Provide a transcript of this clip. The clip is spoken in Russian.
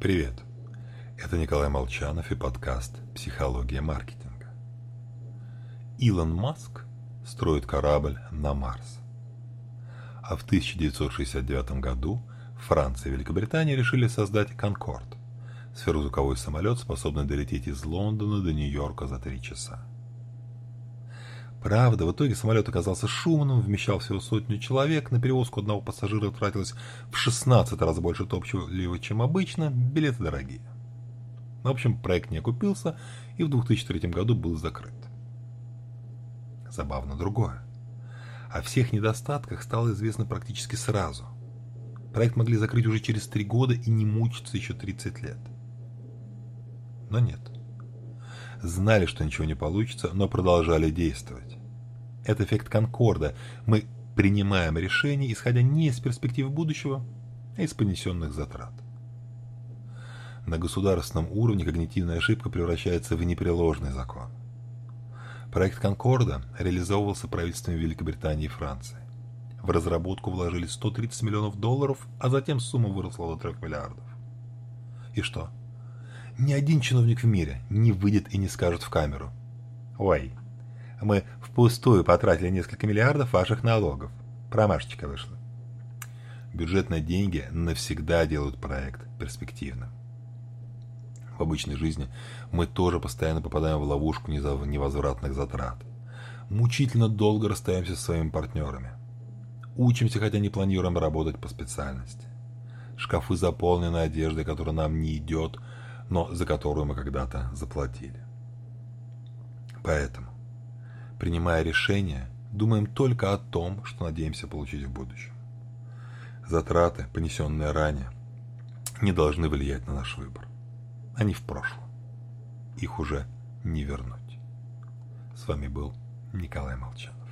Привет! Это Николай Молчанов и подкаст «Психология маркетинга». Илон Маск строит корабль на Марс. А в 1969 году Франция и Великобритания решили создать «Конкорд» – сферозвуковой самолет, способный долететь из Лондона до Нью-Йорка за три часа. Правда, в итоге самолет оказался шумным, вмещал всего сотню человек, на перевозку одного пассажира тратилось в 16 раз больше топлива, чем обычно, билеты дорогие. В общем, проект не окупился и в 2003 году был закрыт. Забавно другое. О всех недостатках стало известно практически сразу. Проект могли закрыть уже через три года и не мучиться еще 30 лет. Но нет знали, что ничего не получится, но продолжали действовать. Это эффект Конкорда. Мы принимаем решения, исходя не из перспективы будущего, а из понесенных затрат. На государственном уровне когнитивная ошибка превращается в непреложный закон. Проект Конкорда реализовывался правительствами Великобритании и Франции. В разработку вложили 130 миллионов долларов, а затем сумма выросла до 3 миллиардов. И что? Ни один чиновник в мире не выйдет и не скажет в камеру. «Ой, мы впустую потратили несколько миллиардов ваших налогов. Промашечка вышла». Бюджетные деньги навсегда делают проект перспективным. В обычной жизни мы тоже постоянно попадаем в ловушку невозвратных затрат. Мучительно долго расстаемся со своими партнерами. Учимся, хотя не планируем работать по специальности. Шкафы заполнены одеждой, которая нам не идет, но за которую мы когда-то заплатили. Поэтому, принимая решения, думаем только о том, что надеемся получить в будущем. Затраты, понесенные ранее, не должны влиять на наш выбор. Они в прошлом. Их уже не вернуть. С вами был Николай Молчанов.